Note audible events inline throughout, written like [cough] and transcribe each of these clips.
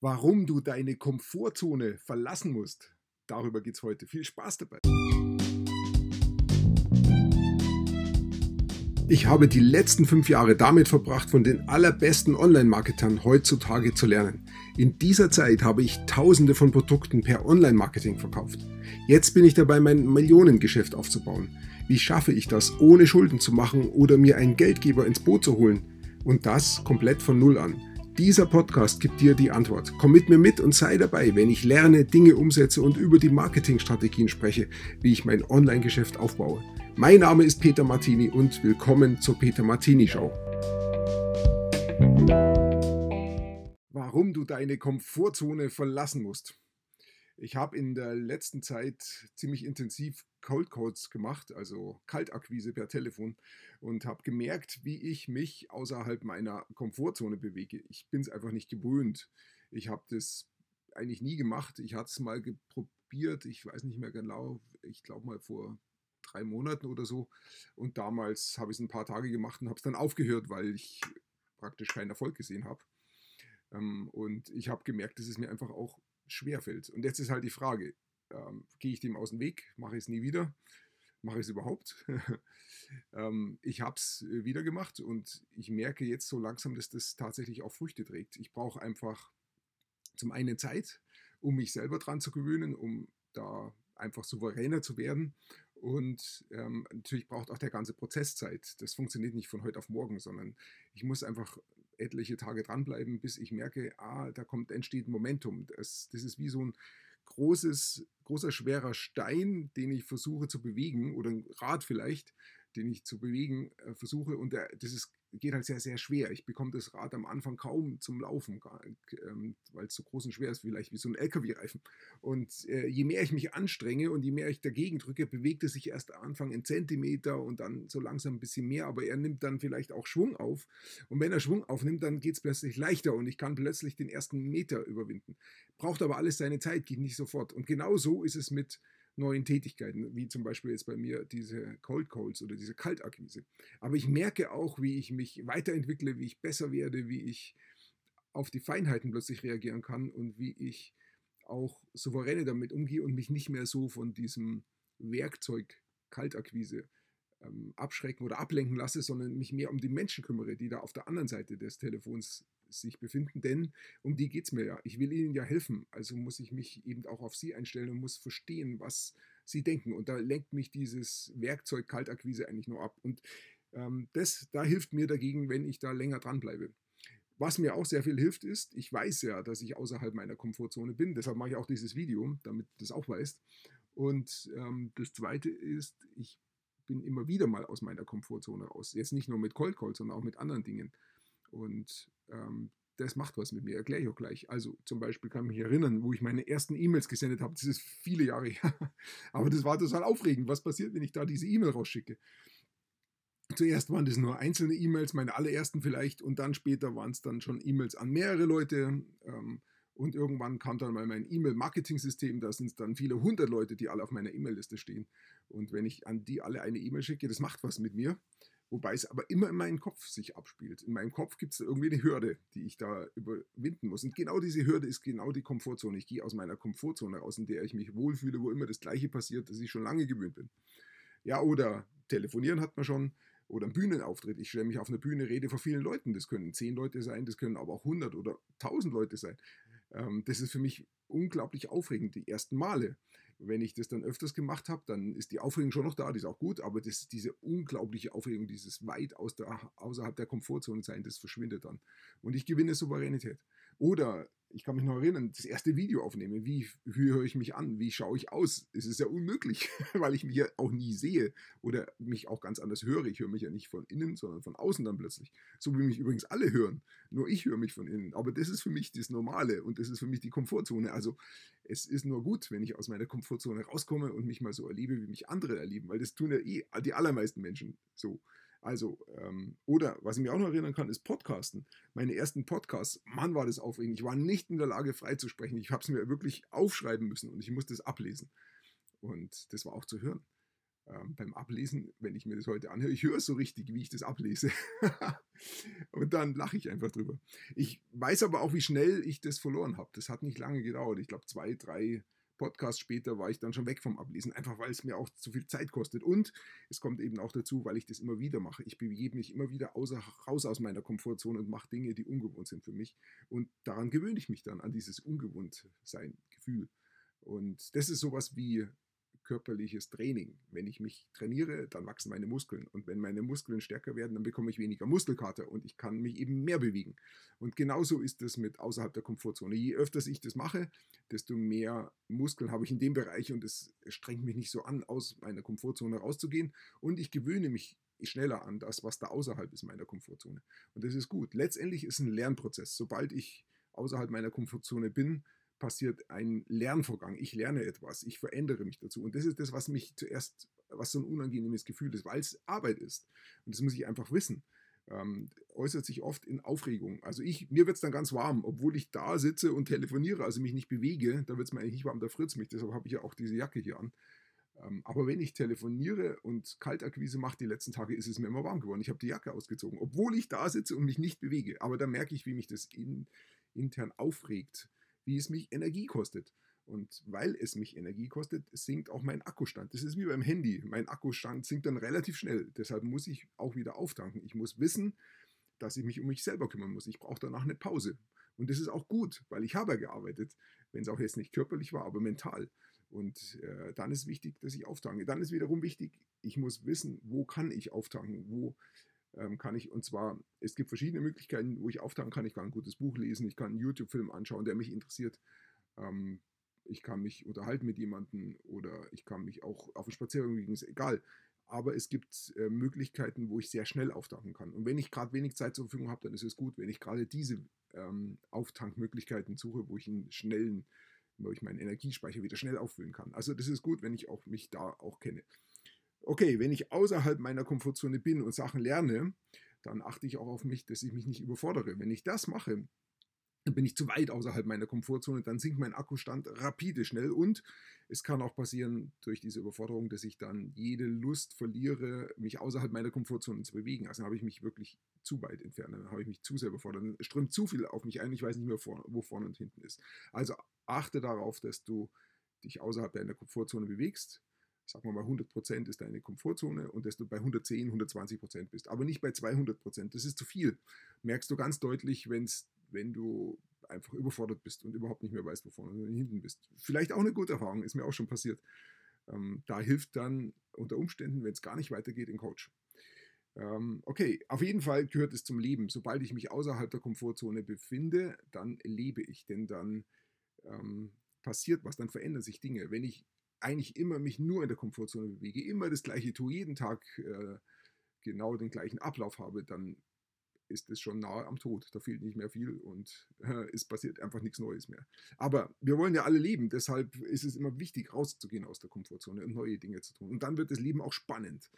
Warum du deine Komfortzone verlassen musst, darüber geht es heute. Viel Spaß dabei. Ich habe die letzten fünf Jahre damit verbracht, von den allerbesten Online-Marketern heutzutage zu lernen. In dieser Zeit habe ich tausende von Produkten per Online-Marketing verkauft. Jetzt bin ich dabei, mein Millionengeschäft aufzubauen. Wie schaffe ich das, ohne Schulden zu machen oder mir einen Geldgeber ins Boot zu holen? Und das komplett von Null an. Dieser Podcast gibt dir die Antwort. Komm mit mir mit und sei dabei, wenn ich lerne, Dinge umsetze und über die Marketingstrategien spreche, wie ich mein Online-Geschäft aufbaue. Mein Name ist Peter Martini und willkommen zur Peter Martini Show. Warum du deine Komfortzone verlassen musst. Ich habe in der letzten Zeit ziemlich intensiv Cold Calls gemacht, also Kaltakquise per Telefon und habe gemerkt, wie ich mich außerhalb meiner Komfortzone bewege. Ich bin es einfach nicht gewöhnt. Ich habe das eigentlich nie gemacht. Ich hatte es mal probiert, ich weiß nicht mehr genau, ich glaube mal vor drei Monaten oder so. Und damals habe ich es ein paar Tage gemacht und habe es dann aufgehört, weil ich praktisch keinen Erfolg gesehen habe. Ähm, und ich habe gemerkt, dass es mir einfach auch schwerfällt. Und jetzt ist halt die Frage, ähm, gehe ich dem aus dem Weg, mache ich es nie wieder, mache ich es überhaupt? [laughs] ähm, ich habe es äh, wieder gemacht und ich merke jetzt so langsam, dass das tatsächlich auch Früchte trägt. Ich brauche einfach zum einen Zeit, um mich selber dran zu gewöhnen, um da einfach souveräner zu werden. Und ähm, natürlich braucht auch der ganze Prozess Zeit. Das funktioniert nicht von heute auf morgen, sondern ich muss einfach etliche Tage dranbleiben, bis ich merke, ah, da kommt, entsteht Momentum. Das, das ist wie so ein großes, großer, schwerer Stein, den ich versuche zu bewegen, oder ein Rad vielleicht, den ich zu bewegen äh, versuche. Und der, das ist geht halt sehr, sehr schwer. Ich bekomme das Rad am Anfang kaum zum Laufen, ähm, weil es so groß und schwer ist, vielleicht wie so ein LKW-Reifen. Und äh, je mehr ich mich anstrenge und je mehr ich dagegen drücke, bewegt es sich erst am Anfang in Zentimeter und dann so langsam ein bisschen mehr, aber er nimmt dann vielleicht auch Schwung auf. Und wenn er Schwung aufnimmt, dann geht es plötzlich leichter und ich kann plötzlich den ersten Meter überwinden. Braucht aber alles seine Zeit, geht nicht sofort. Und genau so ist es mit neuen Tätigkeiten, wie zum Beispiel jetzt bei mir diese Cold Calls oder diese Kaltakquise. Aber ich merke auch, wie ich mich weiterentwickle, wie ich besser werde, wie ich auf die Feinheiten plötzlich reagieren kann und wie ich auch souveräne damit umgehe und mich nicht mehr so von diesem Werkzeug Kaltakquise ähm, abschrecken oder ablenken lasse, sondern mich mehr um die Menschen kümmere, die da auf der anderen Seite des Telefons sich befinden, denn um die geht es mir ja. Ich will ihnen ja helfen, also muss ich mich eben auch auf sie einstellen und muss verstehen, was sie denken. Und da lenkt mich dieses Werkzeug Kaltakquise eigentlich nur ab. Und ähm, das, da hilft mir dagegen, wenn ich da länger dranbleibe. Was mir auch sehr viel hilft, ist, ich weiß ja, dass ich außerhalb meiner Komfortzone bin. Deshalb mache ich auch dieses Video, damit du das auch weißt. Und ähm, das Zweite ist, ich bin immer wieder mal aus meiner Komfortzone raus. Jetzt nicht nur mit Cold Call, sondern auch mit anderen Dingen. Und ähm, das macht was mit mir, erkläre ich auch gleich. Also zum Beispiel kann ich mich erinnern, wo ich meine ersten E-Mails gesendet habe. Das ist viele Jahre [laughs] her. Aber das war total aufregend. Was passiert, wenn ich da diese E-Mail rausschicke? Zuerst waren das nur einzelne E-Mails, meine allerersten vielleicht, und dann später waren es dann schon E-Mails an mehrere Leute. Ähm, und irgendwann kam dann mal mein E-Mail-Marketing-System, da sind es dann viele hundert Leute, die alle auf meiner E-Mail-Liste stehen. Und wenn ich an die alle eine E-Mail schicke, das macht was mit mir. Wobei es aber immer in meinem Kopf sich abspielt. In meinem Kopf gibt es irgendwie eine Hürde, die ich da überwinden muss. Und genau diese Hürde ist genau die Komfortzone. Ich gehe aus meiner Komfortzone raus, in der ich mich wohlfühle, wo immer das Gleiche passiert, das ich schon lange gewöhnt bin. Ja, oder telefonieren hat man schon. Oder ein Bühnenauftritt. Ich stelle mich auf eine Bühne, rede vor vielen Leuten. Das können zehn Leute sein, das können aber auch hundert oder tausend Leute sein. Ähm, das ist für mich unglaublich aufregend, die ersten Male wenn ich das dann öfters gemacht habe, dann ist die Aufregung schon noch da, die ist auch gut, aber das, diese unglaubliche Aufregung, dieses weit aus der, außerhalb der Komfortzone sein, das verschwindet dann. Und ich gewinne Souveränität. Oder ich kann mich noch erinnern, das erste Video aufnehmen. Wie, wie höre ich mich an? Wie schaue ich aus? Es ist ja unmöglich, [laughs] weil ich mich ja auch nie sehe oder mich auch ganz anders höre. Ich höre mich ja nicht von innen, sondern von außen dann plötzlich. So wie mich übrigens alle hören. Nur ich höre mich von innen. Aber das ist für mich das Normale und das ist für mich die Komfortzone. Also es ist nur gut, wenn ich aus meiner Komfortzone rauskomme und mich mal so erlebe, wie mich andere erleben, weil das tun ja eh die allermeisten Menschen so. Also, ähm, oder was ich mir auch noch erinnern kann, ist Podcasten. Meine ersten Podcasts, Mann, war das aufregend. Ich war nicht in der Lage, frei zu sprechen. Ich habe es mir wirklich aufschreiben müssen und ich musste es ablesen. Und das war auch zu hören. ähm, beim Ablesen, wenn ich mir das heute anhöre, ich höre so richtig, wie ich das ablese. [laughs] und dann lache ich einfach drüber. Ich weiß aber auch, wie schnell ich das verloren habe. Das hat nicht lange gedauert. Ich glaube, zwei, drei Podcasts später war ich dann schon weg vom Ablesen, einfach weil es mir auch zu viel Zeit kostet. Und es kommt eben auch dazu, weil ich das immer wieder mache. Ich begebe mich immer wieder außer, raus aus meiner Komfortzone und mache Dinge, die ungewohnt sind für mich. Und daran gewöhne ich mich dann, an dieses Ungewohntsein-Gefühl. Und das ist sowas wie körperliches Training. Wenn ich mich trainiere, dann wachsen meine Muskeln. Und wenn meine Muskeln stärker werden, dann bekomme ich weniger Muskelkater und ich kann mich eben mehr bewegen. Und genauso ist es mit außerhalb der Komfortzone. Je öfter ich das mache, desto mehr Muskeln habe ich in dem Bereich und es strengt mich nicht so an, aus meiner Komfortzone rauszugehen. Und ich gewöhne mich schneller an das, was da außerhalb ist meiner Komfortzone. Und das ist gut. Letztendlich ist ein Lernprozess. Sobald ich außerhalb meiner Komfortzone bin, passiert ein Lernvorgang. Ich lerne etwas, ich verändere mich dazu. Und das ist das, was mich zuerst, was so ein unangenehmes Gefühl ist, weil es Arbeit ist. Und das muss ich einfach wissen. Ähm, äußert sich oft in Aufregung. Also ich, mir wird es dann ganz warm, obwohl ich da sitze und telefoniere, also mich nicht bewege, da wird es mir eigentlich nicht warm, da friert es mich, deshalb habe ich ja auch diese Jacke hier an. Ähm, aber wenn ich telefoniere und Kaltakquise mache die letzten Tage, ist es mir immer warm geworden. Ich habe die Jacke ausgezogen, obwohl ich da sitze und mich nicht bewege. Aber da merke ich, wie mich das in, intern aufregt wie es mich Energie kostet. Und weil es mich Energie kostet, sinkt auch mein Akkustand. Das ist wie beim Handy. Mein Akkustand sinkt dann relativ schnell. Deshalb muss ich auch wieder auftanken. Ich muss wissen, dass ich mich um mich selber kümmern muss. Ich brauche danach eine Pause. Und das ist auch gut, weil ich habe gearbeitet, wenn es auch jetzt nicht körperlich war, aber mental. Und äh, dann ist wichtig, dass ich auftanke. Dann ist wiederum wichtig, ich muss wissen, wo kann ich auftanken, wo kann ich, und zwar, es gibt verschiedene Möglichkeiten, wo ich auftanken kann. Ich kann ein gutes Buch lesen, ich kann einen YouTube-Film anschauen, der mich interessiert. Ähm, ich kann mich unterhalten mit jemandem oder ich kann mich auch auf einen Spaziergang bewegen, ist egal. Aber es gibt äh, Möglichkeiten, wo ich sehr schnell auftanken kann. Und wenn ich gerade wenig Zeit zur Verfügung habe, dann ist es gut, wenn ich gerade diese ähm, Auftankmöglichkeiten suche, wo ich einen schnellen, wo ich meinen Energiespeicher wieder schnell auffüllen kann. Also das ist gut, wenn ich auch mich da auch kenne okay, wenn ich außerhalb meiner Komfortzone bin und Sachen lerne, dann achte ich auch auf mich, dass ich mich nicht überfordere. Wenn ich das mache, dann bin ich zu weit außerhalb meiner Komfortzone, dann sinkt mein Akkustand rapide schnell und es kann auch passieren durch diese Überforderung, dass ich dann jede Lust verliere, mich außerhalb meiner Komfortzone zu bewegen. Also habe ich mich wirklich zu weit entfernt, dann habe ich mich zu sehr überfordert, dann strömt zu viel auf mich ein, ich weiß nicht mehr, wo vorne und hinten ist. Also achte darauf, dass du dich außerhalb deiner Komfortzone bewegst, sagen wir mal 100 Prozent ist deine Komfortzone und dass du bei 110, 120 Prozent bist, aber nicht bei 200 Prozent. Das ist zu viel. Merkst du ganz deutlich, wenn's, wenn du einfach überfordert bist und überhaupt nicht mehr weißt, wo vorne und hinten bist. Vielleicht auch eine gute Erfahrung, ist mir auch schon passiert. Ähm, da hilft dann unter Umständen, wenn es gar nicht weitergeht, ein Coach. Ähm, okay, auf jeden Fall gehört es zum Leben. Sobald ich mich außerhalb der Komfortzone befinde, dann lebe ich, denn dann ähm, passiert was, dann verändern sich Dinge. Wenn ich eigentlich immer mich nur in der Komfortzone bewege, immer das gleiche tue, jeden Tag äh, genau den gleichen Ablauf habe, dann ist es schon nahe am Tod. Da fehlt nicht mehr viel und äh, es passiert einfach nichts Neues mehr. Aber wir wollen ja alle leben, deshalb ist es immer wichtig, rauszugehen aus der Komfortzone und neue Dinge zu tun. Und dann wird das Leben auch spannend.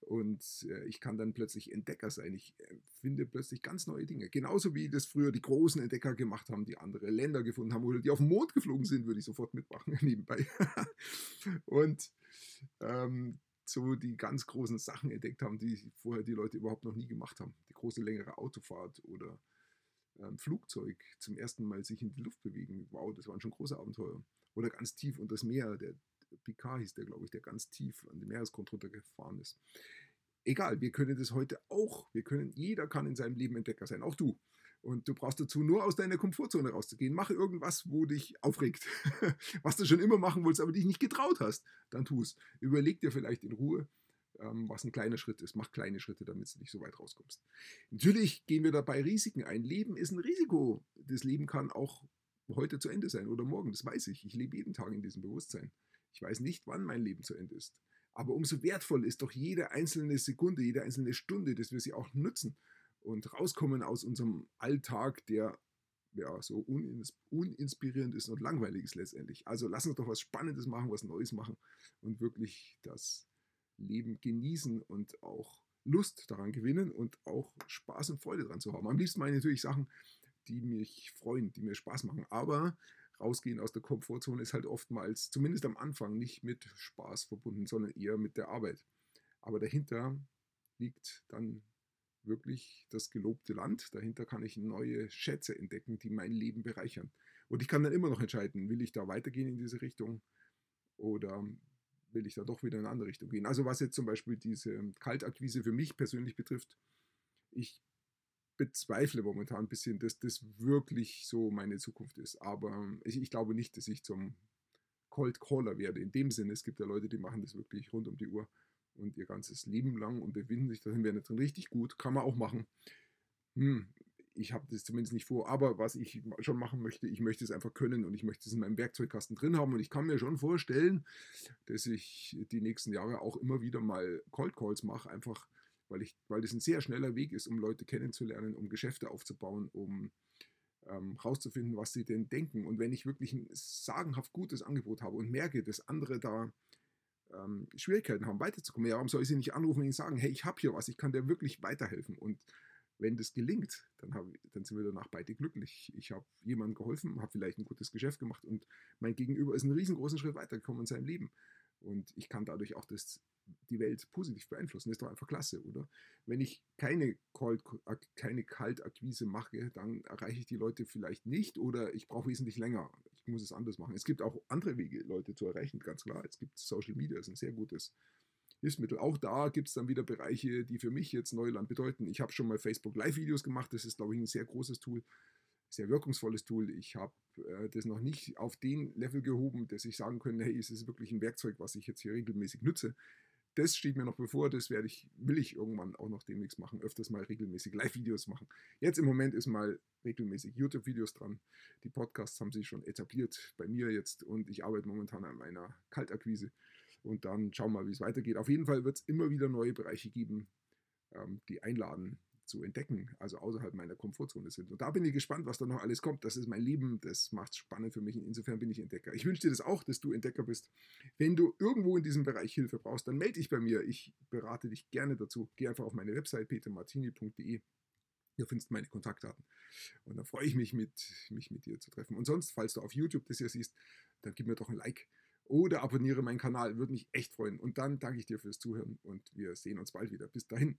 Und äh, ich kann dann plötzlich Entdecker sein. Ich äh, finde plötzlich ganz neue Dinge. Genauso wie das früher die großen Entdecker gemacht haben, die andere Länder gefunden haben oder die auf den Mond geflogen sind, würde ich sofort mitmachen [laughs] nebenbei. und ähm, so die ganz großen Sachen entdeckt haben, die vorher die Leute überhaupt noch nie gemacht haben. Die große längere Autofahrt oder ähm, Flugzeug zum ersten Mal sich in die Luft bewegen. Wow, das waren schon große Abenteuer. Oder ganz tief unter das Meer, der Picard hieß der, glaube ich, der ganz tief an den Meeresgrund runtergefahren ist. Egal, wir können das heute auch. Wir können, jeder kann in seinem Leben Entdecker sein, auch du. Und du brauchst dazu nur aus deiner Komfortzone rauszugehen. Mach irgendwas, wo dich aufregt. [laughs] was du schon immer machen wolltest, aber dich nicht getraut hast. Dann tu es. Überleg dir vielleicht in Ruhe, ähm, was ein kleiner Schritt ist. Mach kleine Schritte, damit du nicht so weit rauskommst. Natürlich gehen wir dabei Risiken ein. Leben ist ein Risiko. Das Leben kann auch heute zu Ende sein oder morgen. Das weiß ich. Ich lebe jeden Tag in diesem Bewusstsein. Ich weiß nicht, wann mein Leben zu Ende ist. Aber umso wertvoll ist doch jede einzelne Sekunde, jede einzelne Stunde, dass wir sie auch nutzen und rauskommen aus unserem Alltag, der ja so uninspirierend ist und langweilig ist letztendlich. Also lass uns doch was Spannendes machen, was Neues machen und wirklich das Leben genießen und auch Lust daran gewinnen und auch Spaß und Freude daran zu haben. Am liebsten meine ich natürlich Sachen, die mich freuen, die mir Spaß machen. Aber rausgehen aus der Komfortzone ist halt oftmals, zumindest am Anfang, nicht mit Spaß verbunden, sondern eher mit der Arbeit. Aber dahinter liegt dann wirklich das gelobte Land. Dahinter kann ich neue Schätze entdecken, die mein Leben bereichern. Und ich kann dann immer noch entscheiden, will ich da weitergehen in diese Richtung oder will ich da doch wieder in eine andere Richtung gehen. Also was jetzt zum Beispiel diese Kaltakquise für mich persönlich betrifft, ich bezweifle momentan ein bisschen, dass das wirklich so meine Zukunft ist. Aber ich, ich glaube nicht, dass ich zum Cold Caller werde. In dem Sinne, es gibt ja Leute, die machen das wirklich rund um die Uhr und ihr ganzes Leben lang und befinden sich darin, werden drin richtig gut, kann man auch machen. Hm, ich habe das zumindest nicht vor, aber was ich schon machen möchte, ich möchte es einfach können und ich möchte es in meinem Werkzeugkasten drin haben und ich kann mir schon vorstellen, dass ich die nächsten Jahre auch immer wieder mal Cold Calls mache, einfach weil, ich, weil das ein sehr schneller Weg ist, um Leute kennenzulernen, um Geschäfte aufzubauen, um ähm, rauszufinden, was sie denn denken. Und wenn ich wirklich ein sagenhaft gutes Angebot habe und merke, dass andere da ähm, Schwierigkeiten haben, weiterzukommen, ja, warum soll ich sie nicht anrufen und ihnen sagen, hey, ich habe hier was, ich kann dir wirklich weiterhelfen. Und wenn das gelingt, dann, hab, dann sind wir danach beide glücklich. Ich habe jemandem geholfen, habe vielleicht ein gutes Geschäft gemacht und mein Gegenüber ist einen riesengroßen Schritt weitergekommen in seinem Leben. Und ich kann dadurch auch das die Welt positiv beeinflussen. Das ist doch einfach klasse, oder? Wenn ich keine, Cold, keine Kaltakquise mache, dann erreiche ich die Leute vielleicht nicht oder ich brauche wesentlich länger. Ich muss es anders machen. Es gibt auch andere Wege, Leute zu erreichen, ganz klar. Es gibt Social Media, ist ein sehr gutes Hilfsmittel. Auch da gibt es dann wieder Bereiche, die für mich jetzt Neuland bedeuten. Ich habe schon mal Facebook Live-Videos gemacht. Das ist, glaube ich, ein sehr großes Tool sehr wirkungsvolles Tool. Ich habe äh, das noch nicht auf den Level gehoben, dass ich sagen könnte, hey, es ist wirklich ein Werkzeug, was ich jetzt hier regelmäßig nutze das steht mir noch bevor, das werde ich, will ich irgendwann auch noch demnächst machen, öfters mal regelmäßig Live-Videos machen. Jetzt im Moment ist mal regelmäßig YouTube-Videos dran. Die Podcasts haben sich schon etabliert bei mir jetzt und ich arbeite momentan an meiner Kaltakquise. Und dann schauen wir mal, wie es weitergeht. Auf jeden Fall wird es immer wieder neue Bereiche geben, ähm, die einladen, zu entdecken, also außerhalb meiner Komfortzone sind. Und da bin ich gespannt, was da noch alles kommt. Das ist mein Leben, das macht es spannend für mich. Insofern bin ich Entdecker. Ich wünsche dir das auch, dass du Entdecker bist. Wenn du irgendwo in diesem Bereich Hilfe brauchst, dann melde dich bei mir. Ich berate dich gerne dazu. Geh einfach auf meine Website petermartini.de. Hier findest du meine Kontaktdaten. Und dann freue ich mich, mit, mich mit dir zu treffen. Und sonst, falls du auf YouTube das hier siehst, dann gib mir doch ein Like oder abonniere meinen Kanal. Würde mich echt freuen. Und dann danke ich dir fürs Zuhören und wir sehen uns bald wieder. Bis dahin.